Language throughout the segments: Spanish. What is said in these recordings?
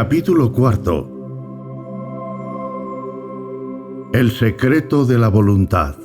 Capítulo cuarto. El secreto de la voluntad.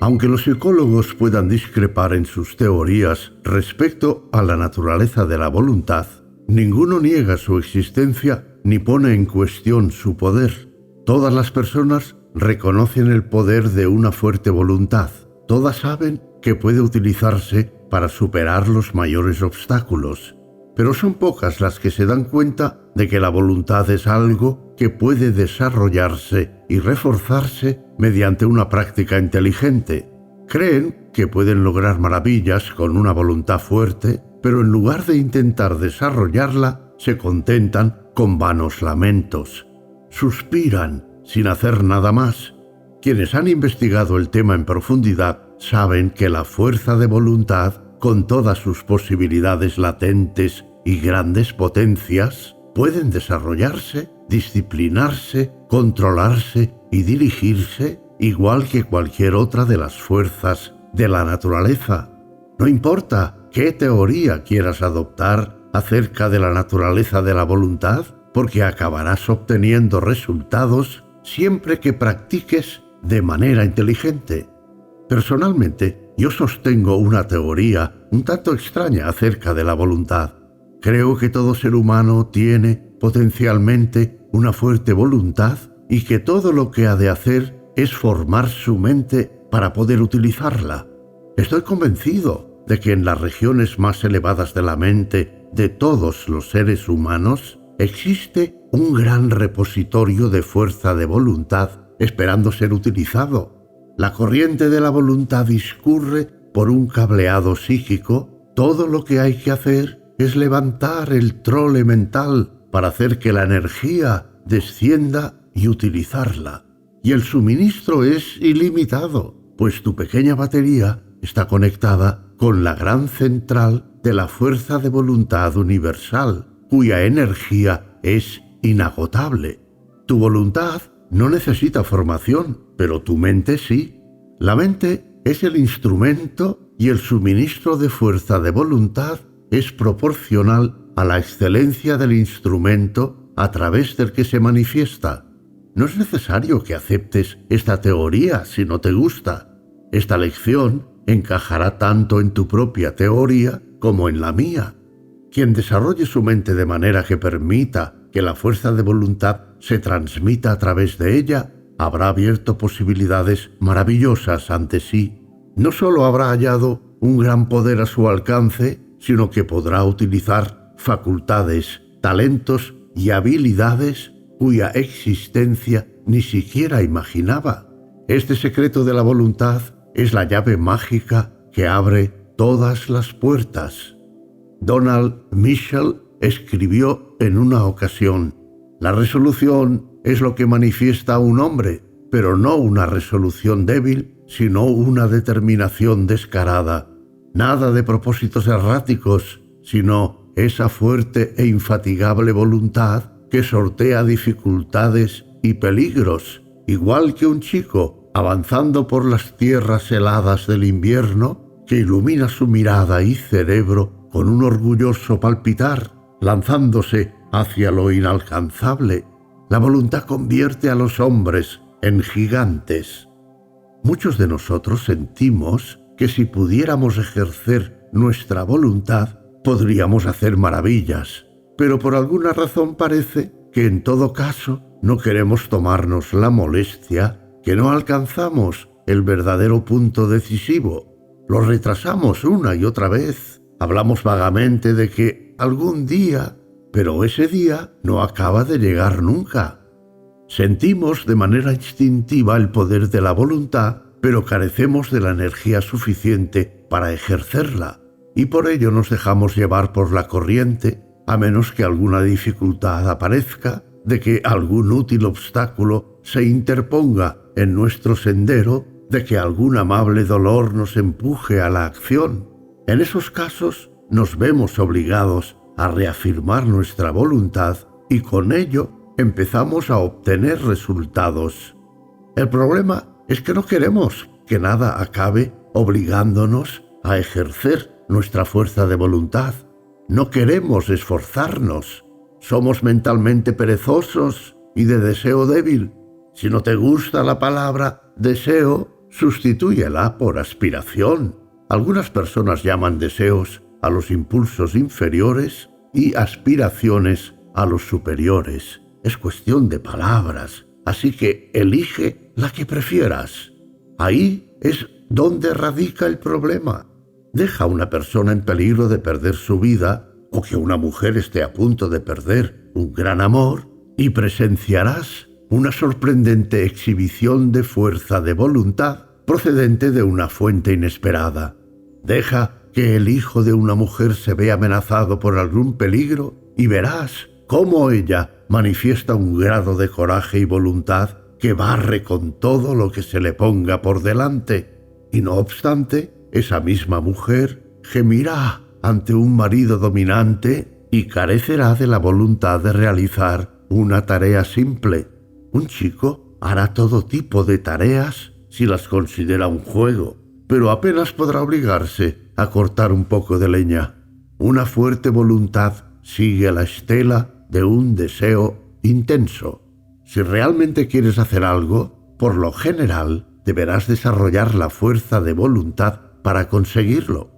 Aunque los psicólogos puedan discrepar en sus teorías respecto a la naturaleza de la voluntad, ninguno niega su existencia ni pone en cuestión su poder. Todas las personas reconocen el poder de una fuerte voluntad. Todas saben que puede utilizarse para superar los mayores obstáculos, pero son pocas las que se dan cuenta de que la voluntad es algo que puede desarrollarse y reforzarse mediante una práctica inteligente. Creen que pueden lograr maravillas con una voluntad fuerte, pero en lugar de intentar desarrollarla, se contentan con vanos lamentos. Suspiran sin hacer nada más. Quienes han investigado el tema en profundidad saben que la fuerza de voluntad, con todas sus posibilidades latentes y grandes potencias, pueden desarrollarse, disciplinarse, controlarse y dirigirse igual que cualquier otra de las fuerzas de la naturaleza. No importa qué teoría quieras adoptar acerca de la naturaleza de la voluntad, porque acabarás obteniendo resultados siempre que practiques de manera inteligente. Personalmente, yo sostengo una teoría un tanto extraña acerca de la voluntad. Creo que todo ser humano tiene potencialmente una fuerte voluntad y que todo lo que ha de hacer es formar su mente para poder utilizarla. Estoy convencido de que en las regiones más elevadas de la mente de todos los seres humanos existe un gran repositorio de fuerza de voluntad esperando ser utilizado la corriente de la voluntad discurre por un cableado psíquico, todo lo que hay que hacer es levantar el trole mental para hacer que la energía descienda y utilizarla. Y el suministro es ilimitado, pues tu pequeña batería está conectada con la gran central de la fuerza de voluntad universal, cuya energía es inagotable. Tu voluntad no necesita formación, pero tu mente sí. La mente es el instrumento y el suministro de fuerza de voluntad es proporcional a la excelencia del instrumento a través del que se manifiesta. No es necesario que aceptes esta teoría si no te gusta. Esta lección encajará tanto en tu propia teoría como en la mía. Quien desarrolle su mente de manera que permita que la fuerza de voluntad se transmita a través de ella, habrá abierto posibilidades maravillosas ante sí. No solo habrá hallado un gran poder a su alcance, sino que podrá utilizar facultades, talentos y habilidades cuya existencia ni siquiera imaginaba. Este secreto de la voluntad es la llave mágica que abre todas las puertas. Donald Mitchell escribió en una ocasión, la resolución es lo que manifiesta un hombre, pero no una resolución débil, sino una determinación descarada. Nada de propósitos erráticos, sino esa fuerte e infatigable voluntad que sortea dificultades y peligros, igual que un chico avanzando por las tierras heladas del invierno, que ilumina su mirada y cerebro con un orgulloso palpitar lanzándose hacia lo inalcanzable, la voluntad convierte a los hombres en gigantes. Muchos de nosotros sentimos que si pudiéramos ejercer nuestra voluntad, podríamos hacer maravillas, pero por alguna razón parece que en todo caso no queremos tomarnos la molestia, que no alcanzamos el verdadero punto decisivo. Lo retrasamos una y otra vez. Hablamos vagamente de que algún día, pero ese día no acaba de llegar nunca. Sentimos de manera instintiva el poder de la voluntad, pero carecemos de la energía suficiente para ejercerla, y por ello nos dejamos llevar por la corriente, a menos que alguna dificultad aparezca, de que algún útil obstáculo se interponga en nuestro sendero, de que algún amable dolor nos empuje a la acción. En esos casos nos vemos obligados a reafirmar nuestra voluntad y con ello empezamos a obtener resultados. El problema es que no queremos que nada acabe obligándonos a ejercer nuestra fuerza de voluntad. no queremos esforzarnos. Somos mentalmente perezosos y de deseo débil. Si no te gusta la palabra deseo, sustitúyela por aspiración. Algunas personas llaman deseos a los impulsos inferiores y aspiraciones a los superiores. Es cuestión de palabras, así que elige la que prefieras. Ahí es donde radica el problema. Deja a una persona en peligro de perder su vida o que una mujer esté a punto de perder un gran amor y presenciarás una sorprendente exhibición de fuerza de voluntad procedente de una fuente inesperada. Deja que el hijo de una mujer se vea amenazado por algún peligro y verás cómo ella manifiesta un grado de coraje y voluntad que barre con todo lo que se le ponga por delante. Y no obstante, esa misma mujer gemirá ante un marido dominante y carecerá de la voluntad de realizar una tarea simple. Un chico hará todo tipo de tareas si las considera un juego, pero apenas podrá obligarse a cortar un poco de leña. Una fuerte voluntad sigue la estela de un deseo intenso. Si realmente quieres hacer algo, por lo general deberás desarrollar la fuerza de voluntad para conseguirlo.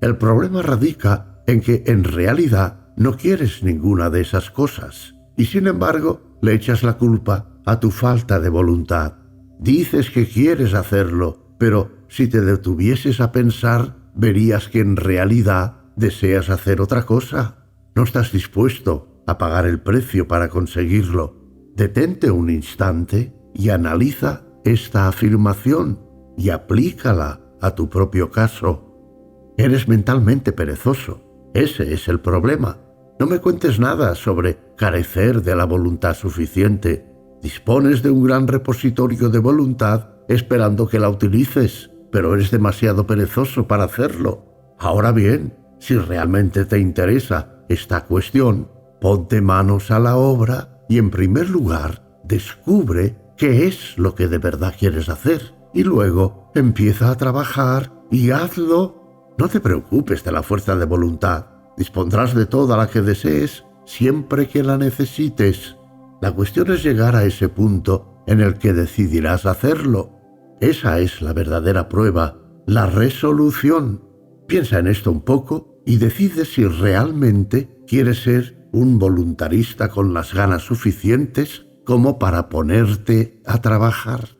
El problema radica en que en realidad no quieres ninguna de esas cosas y sin embargo le echas la culpa a tu falta de voluntad. Dices que quieres hacerlo, pero si te detuvieses a pensar, verías que en realidad deseas hacer otra cosa. No estás dispuesto a pagar el precio para conseguirlo. Detente un instante y analiza esta afirmación y aplícala a tu propio caso. Eres mentalmente perezoso. Ese es el problema. No me cuentes nada sobre carecer de la voluntad suficiente. Dispones de un gran repositorio de voluntad esperando que la utilices, pero eres demasiado perezoso para hacerlo. Ahora bien, si realmente te interesa esta cuestión, ponte manos a la obra y en primer lugar descubre qué es lo que de verdad quieres hacer y luego empieza a trabajar y hazlo. No te preocupes de la fuerza de voluntad. Dispondrás de toda la que desees siempre que la necesites. La cuestión es llegar a ese punto en el que decidirás hacerlo. Esa es la verdadera prueba, la resolución. Piensa en esto un poco y decide si realmente quieres ser un voluntarista con las ganas suficientes como para ponerte a trabajar.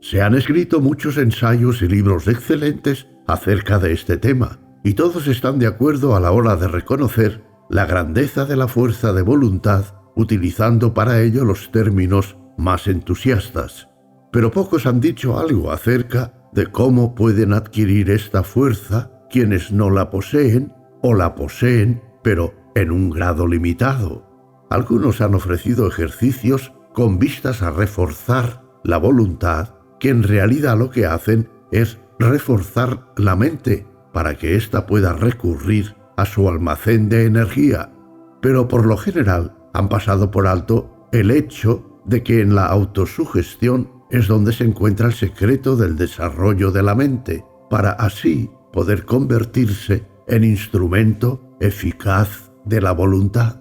Se han escrito muchos ensayos y libros excelentes acerca de este tema, y todos están de acuerdo a la hora de reconocer la grandeza de la fuerza de voluntad, utilizando para ello los términos más entusiastas. Pero pocos han dicho algo acerca de cómo pueden adquirir esta fuerza quienes no la poseen o la poseen, pero en un grado limitado. Algunos han ofrecido ejercicios con vistas a reforzar la voluntad, que en realidad lo que hacen es reforzar la mente para que ésta pueda recurrir a su almacén de energía, pero por lo general han pasado por alto el hecho de que en la autosugestión es donde se encuentra el secreto del desarrollo de la mente, para así poder convertirse en instrumento eficaz de la voluntad.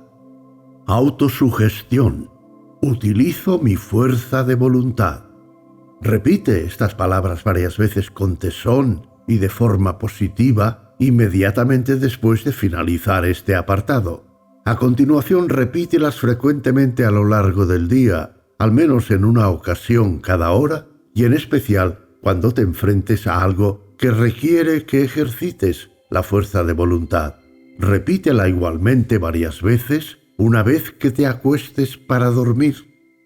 Autosugestión. Utilizo mi fuerza de voluntad. Repite estas palabras varias veces con tesón y de forma positiva inmediatamente después de finalizar este apartado. A continuación repítelas frecuentemente a lo largo del día, al menos en una ocasión cada hora y en especial cuando te enfrentes a algo que requiere que ejercites la fuerza de voluntad. Repítela igualmente varias veces una vez que te acuestes para dormir.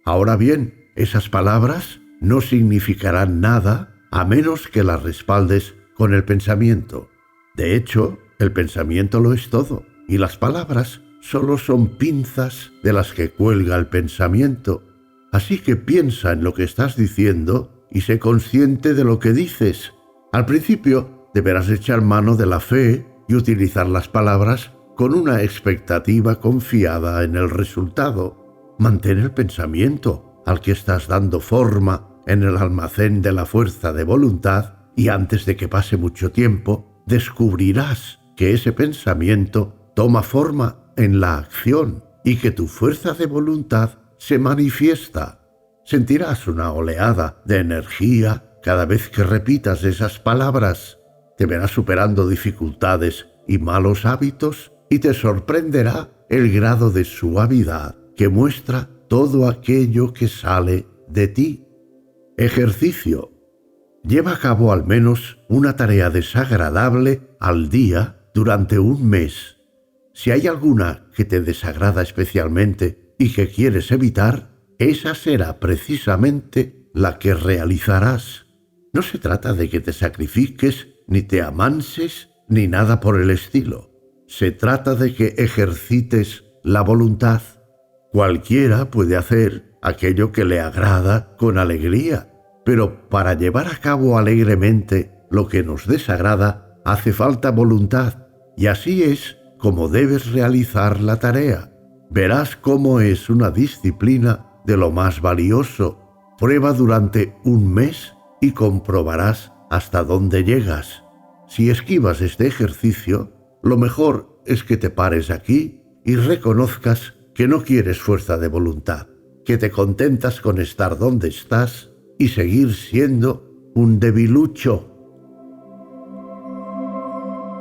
Ahora bien, esas palabras no significarán nada a menos que las respaldes con el pensamiento. De hecho, el pensamiento lo es todo, y las palabras solo son pinzas de las que cuelga el pensamiento. Así que piensa en lo que estás diciendo y sé consciente de lo que dices. Al principio deberás echar mano de la fe y utilizar las palabras con una expectativa confiada en el resultado. Mantén el pensamiento al que estás dando forma en el almacén de la fuerza de voluntad y antes de que pase mucho tiempo descubrirás que ese pensamiento toma forma en la acción y que tu fuerza de voluntad se manifiesta. Sentirás una oleada de energía cada vez que repitas esas palabras. Te verás superando dificultades y malos hábitos y te sorprenderá el grado de suavidad que muestra todo aquello que sale de ti. Ejercicio. Lleva a cabo al menos una tarea desagradable al día durante un mes. Si hay alguna que te desagrada especialmente y que quieres evitar, esa será precisamente la que realizarás. No se trata de que te sacrifiques, ni te amanses, ni nada por el estilo. Se trata de que ejercites la voluntad. Cualquiera puede hacer aquello que le agrada con alegría, pero para llevar a cabo alegremente lo que nos desagrada hace falta voluntad, y así es como debes realizar la tarea. Verás cómo es una disciplina de lo más valioso. Prueba durante un mes y comprobarás hasta dónde llegas. Si esquivas este ejercicio, lo mejor es que te pares aquí y reconozcas que no quieres fuerza de voluntad, que te contentas con estar donde estás y seguir siendo un debilucho